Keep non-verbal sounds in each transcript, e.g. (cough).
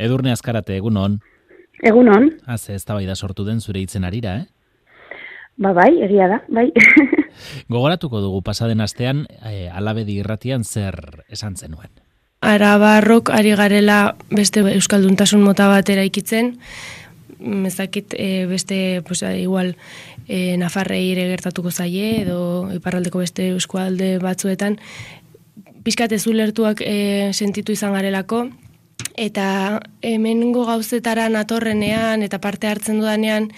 Edurne azkarate, egun hon. Egun hon. Haze, ez da sortu den zure hitzen arira, eh? Ba bai, egia da, bai. (laughs) Gogoratuko dugu pasaden astean, e, alabedi irratian zer esan zenuen. Arabarrok ari garela beste euskalduntasun mota bat eraikitzen, mezakit mm, e, beste, pues, igual, e, Nafarrei ere gertatuko zaie, edo iparraldeko beste euskualde batzuetan, pixkat ez ulertuak e, sentitu izan garelako, eta hemengo gauzetara natorrenean eta parte hartzen dudanean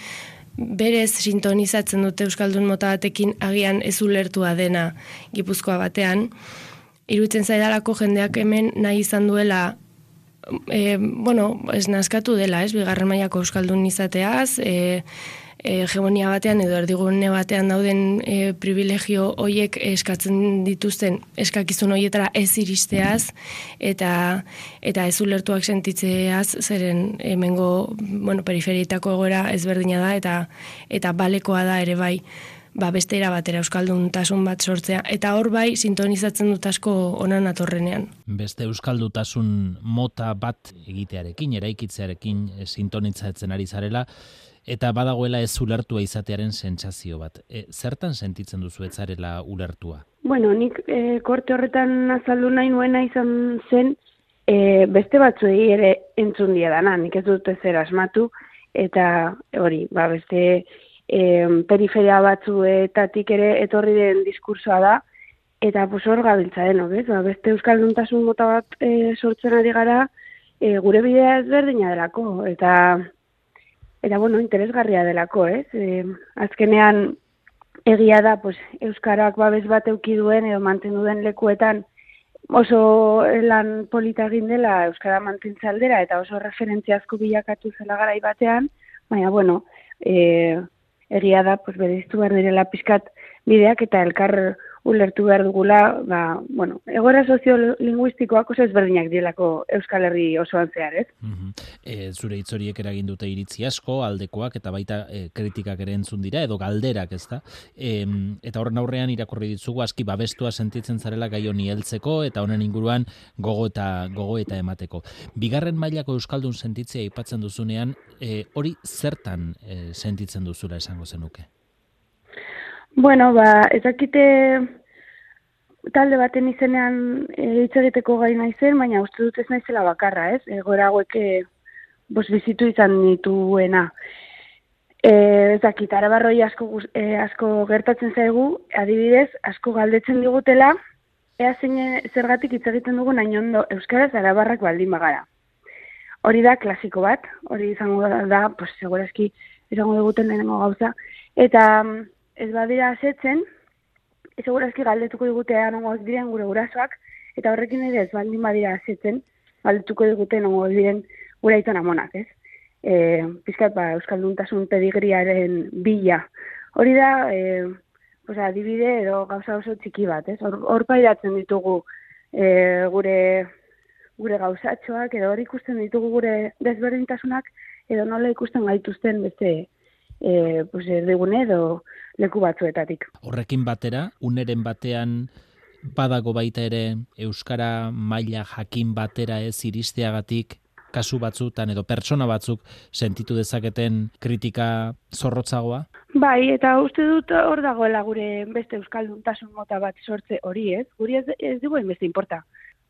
berez sintonizatzen dute Euskaldun mota batekin agian ez ulertua dena gipuzkoa batean. Irutzen zaidalako jendeak hemen nahi izan duela e, bueno, ez nazkatu dela, ez, bigarren mailako Euskaldun izateaz, e, hegemonia batean edo erdigune batean dauden e, privilegio hoiek eskatzen dituzten eskakizun hoietara ez iristeaz eta eta ez ulertuak sentitzeaz zeren hemengo bueno periferietako egoera ezberdina da eta eta balekoa da ere bai ba beste era batera euskalduntasun bat sortzea eta hor bai sintonizatzen dut asko onan atorrenean. Beste euskaldutasun mota bat egitearekin, eraikitzearekin e, sintonizatzen ari zarela, eta badagoela ez ulertua izatearen sentsazio bat. E, zertan sentitzen duzu etzarela ulertua? Bueno, nik e, korte horretan azaldu nahi nuena izan zen e, beste batzuei ere entzun dia dana, nik ez dut zer asmatu, eta hori, ba, beste e, periferia batzuetatik ere etorri den diskursoa da, eta pues hor gabiltza deno, bez? Ba, beste euskalduntasun mota bat e, sortzen ari gara, e, gure bidea ezberdina delako, eta eta bueno, interesgarria delako, ez? E, azkenean egia da, pues, euskarak babes bat euki duen edo mantendu den lekuetan oso lan polita egin dela euskara mantentza aldera eta oso referentzia asko bilakatu zela garai batean, baina bueno, e, egia da, pues, bereiztu behar direla pizkat bideak eta elkar ulertu behar dugula, ba, bueno, egora soziolinguistikoak oso ezberdinak dielako Euskal Herri osoan zehar, ez? e, zure hitzoriek eragin dute iritzi asko, aldekoak eta baita e, kritikak ere entzun dira, edo galderak, ez da? E, eta horren aurrean irakurri ditzugu aski babestua sentitzen zarela gai honi heltzeko eta honen inguruan gogo eta gogo eta emateko. Bigarren mailako Euskaldun sentitzea aipatzen duzunean, e, hori zertan e, sentitzen duzula esango zenuke? Bueno, ba, ezakite talde baten izenean e, hitz egiteko gai naizen, baina uste dut ez naizela bakarra, ez? Egoera hauek e, bos bizitu izan dituena. E, ezakit, arabarroi asko, e, asko gertatzen zaigu, adibidez, asko galdetzen digutela, ea zein zergatik hitz egiten dugu nahi ondo Euskaraz arabarrak baldin bagara. Hori da klasiko bat, hori izango da, pues, segurazki izango duguten lehenengo gauza, eta ez badira asetzen, ez segurazki galdetuko digutea nongoak diren gure gurasoak, eta horrekin ere ez baldin badira asetzen, galdetuko digute nongoak diren gure aiton amonak, ez? E, Piskat, ba, Euskalduntasun pedigriaren bila. Hori da, e, pues, adibide edo gauza oso txiki bat, ez? Hor, hor pairatzen ditugu e, gure gure gauzatxoak, edo hor ikusten ditugu gure desberdintasunak, edo nola ikusten gaituzten beste e, pues, erdigune edo leku batzuetatik. Horrekin batera, uneren batean badago baita ere Euskara maila jakin batera ez iristeagatik kasu batzutan edo pertsona batzuk sentitu dezaketen kritika zorrotzagoa? Bai, eta uste dut hor dagoela gure beste Euskalduntasun mota bat sortze hori ez. Guri ez, ez dugu beste importa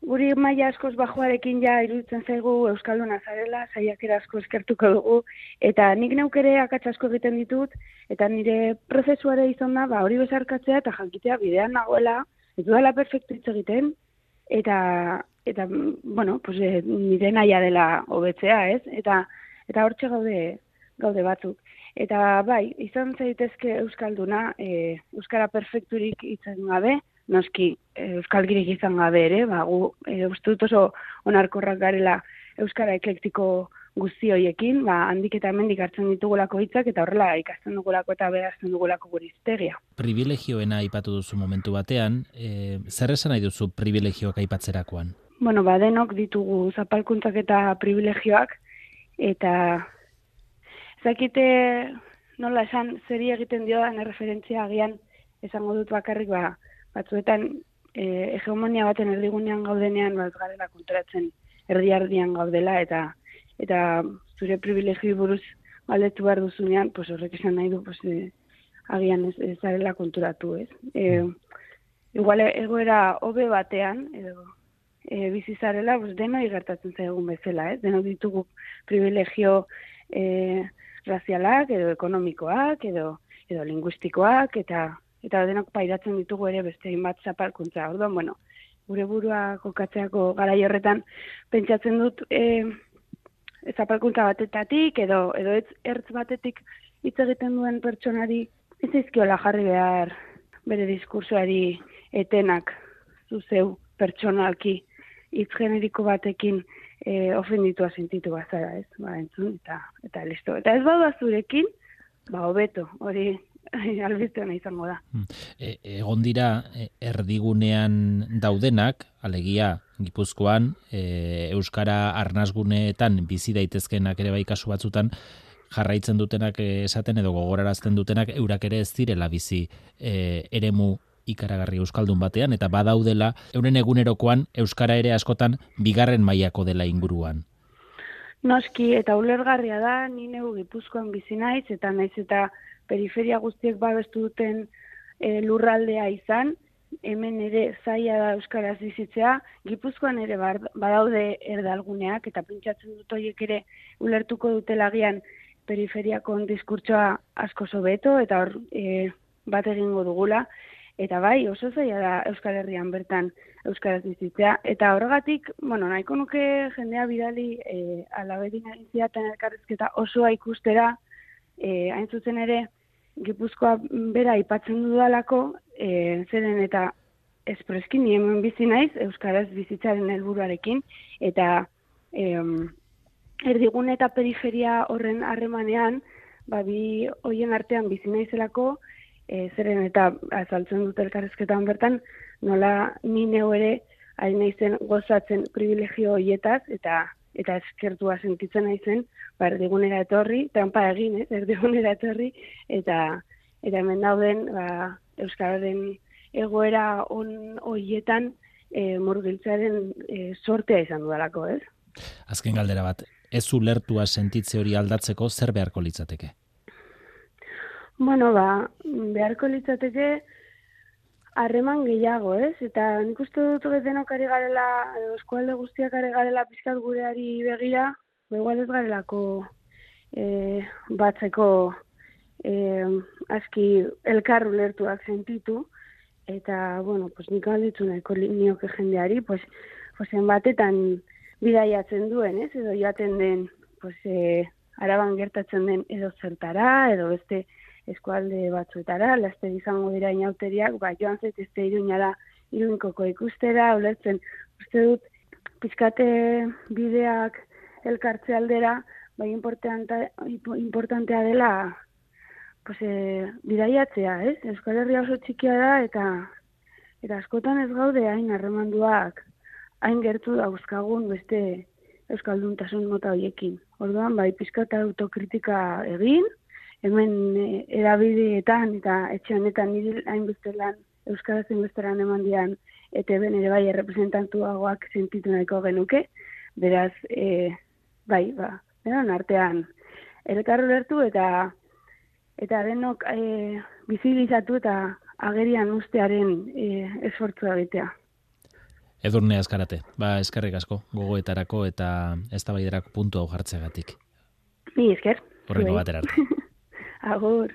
guri maila askoz bajoarekin ja iruditzen zaigu Euskalduna zarela, saiak asko eskertuko dugu, eta nik neukere akatsa asko egiten ditut, eta nire prozesuare izan da, ba, hori bezarkatzea eta jankitea bidean nagoela, ez duela perfektu hitz egiten, eta, eta bueno, pues, e, nire naia dela hobetzea, ez? Eta, eta hortxe gaude, gaude batzuk. Eta bai, izan zaitezke Euskalduna, e, Euskara perfekturik itzen gabe, noski euskal girik izan gabe ere, ba, gu, e, uste dut oso onarkorrak garela euskara eklektiko guzti hoiekin, ba, handik eta hemendik hartzen ditugulako hitzak eta horrela ikasten dugulako eta berazten dugulako gure iztegia. Privilegioena aipatu duzu momentu batean, e, zer esan nahi duzu privilegioak aipatzerakoan? Bueno, ba, denok ditugu zapalkuntzak eta privilegioak, eta zakite nola esan zeri egiten dio dan referentzia agian esango dut bakarrik ba, batzuetan e, hegemonia baten erdigunean gaudenean bat garela konturatzen erdi ardian gaudela eta eta zure privilegio buruz galdetu behar duzunean, pues horrek esan nahi du, pues, e, agian ez, ez zarela konturatu, ez? E, igual egoera hobe batean, edo e, bizi zarela, pues, deno gertatzen zaigun bezala, ez? Deno ditugu privilegio e, razialak, edo ekonomikoak, edo, edo linguistikoak, eta eta denok pairatzen ditugu ere beste hainbat zapalkuntza. Orduan, bueno, gure burua kokatzeako garai horretan pentsatzen dut e, zapalkuntza batetatik edo edo ez ertz batetik hitz egiten duen pertsonari ez izkiola jarri behar bere diskursoari etenak zuzeu pertsonalki hitz generiko batekin e, ofenditua sentitu bazara, ez? Ba, entzun, eta, eta listo. Eta ez bau zurekin, ba, hobeto, hori (laughs) albizteona izango da. Hmm. E, egon dira e, erdigunean daudenak, alegia Gipuzkoan, e, Euskara arnazguneetan bizi daitezkenak ere bai kasu batzutan, jarraitzen dutenak esaten edo gogorarazten dutenak eurak ere ez direla bizi e, eremu ikaragarri euskaldun batean eta badaudela euren egunerokoan euskara ere askotan bigarren mailako dela inguruan. Noski eta ulergarria da ni neu Gipuzkoan bizi naiz eta naiz eta periferia guztiek babestu duten e, lurraldea izan, hemen ere zaila da euskaraz bizitzea, Gipuzkoan ere badaude erdalguneak eta pentsatzen dut horiek ere ulertuko dutelagian periferiako diskurtsoa asko sobeto eta hor e, bat egingo dugula eta bai oso zaila da Euskal Herrian bertan euskaraz bizitzea. Eta horregatik, bueno, nahiko nuke jendea bidali eh alabedin ziaten elkarrizketa osoa ikustera e, hain zuzen ere, Gipuzkoa bera aipatzen dudalako, e, zeren eta espreski ni hemen bizi naiz, Euskaraz bizitzaren helburuarekin. Eta e, erdigun eta periferia horren harremanean, ba, bi hoien artean bizi naizelako, e, zeren eta azaltzen dut elkarrezketan bertan, nola ni neu ere, hain naizen gozatzen privilegio hoietaz, eta eta eskertua sentitzen naizen, ba, erdigunera etorri, trampa egin, eh, erdigunera etorri, eta eta hemen dauden ba, Euskararen egoera on hoietan e, murgiltzaren e, sortea izan dudalako, ez? Azken galdera bat, ez ulertua sentitze hori aldatzeko zer beharko litzateke? Bueno, ba, beharko litzateke, harreman gehiago, ez? Eta nik uste dut denok ari garela, eskualde guztiak ari garela pizkat gureari begira, begual ez garelako e, batzeko e, aski elkarru lertuak sentitu, eta, bueno, pues nik alditzu nahiko nioke jendeari, pues, pues batetan bidaiatzen duen, ez? Edo joaten den, pues, e, araban gertatzen den edo zertara, edo beste, eskualde batzuetara, laste izango dira inauteriak, ba, joan zait ez iruñara iruinkoko ikustera, ulertzen, uste dut, pizkate bideak elkartze aldera, bai importantea dela, pues, e, bidaiatzea, ez? Euskal Herria oso txikia da, eta eta askotan ez gaude hain harremanduak, hain gertu dauzkagun beste Euskalduntasun mota hoiekin. Orduan, bai, pizkata autokritika egin, hemen e, erabideetan eta etxe honetan nire hainbeste lan Euskaraz inbesteran eman dian eta ben ere bai errepresentantuagoak sentitu nahiko genuke, beraz, e, bai, ba, beran artean, elkarro lertu eta eta denok e, bizilizatu eta agerian ustearen e, esfortzu egitea. Edurne azkarate, ba, eskarrik asko, gogoetarako eta ez da puntu hau jartzegatik. Ni esker. Horrengo batera arte. (laughs) और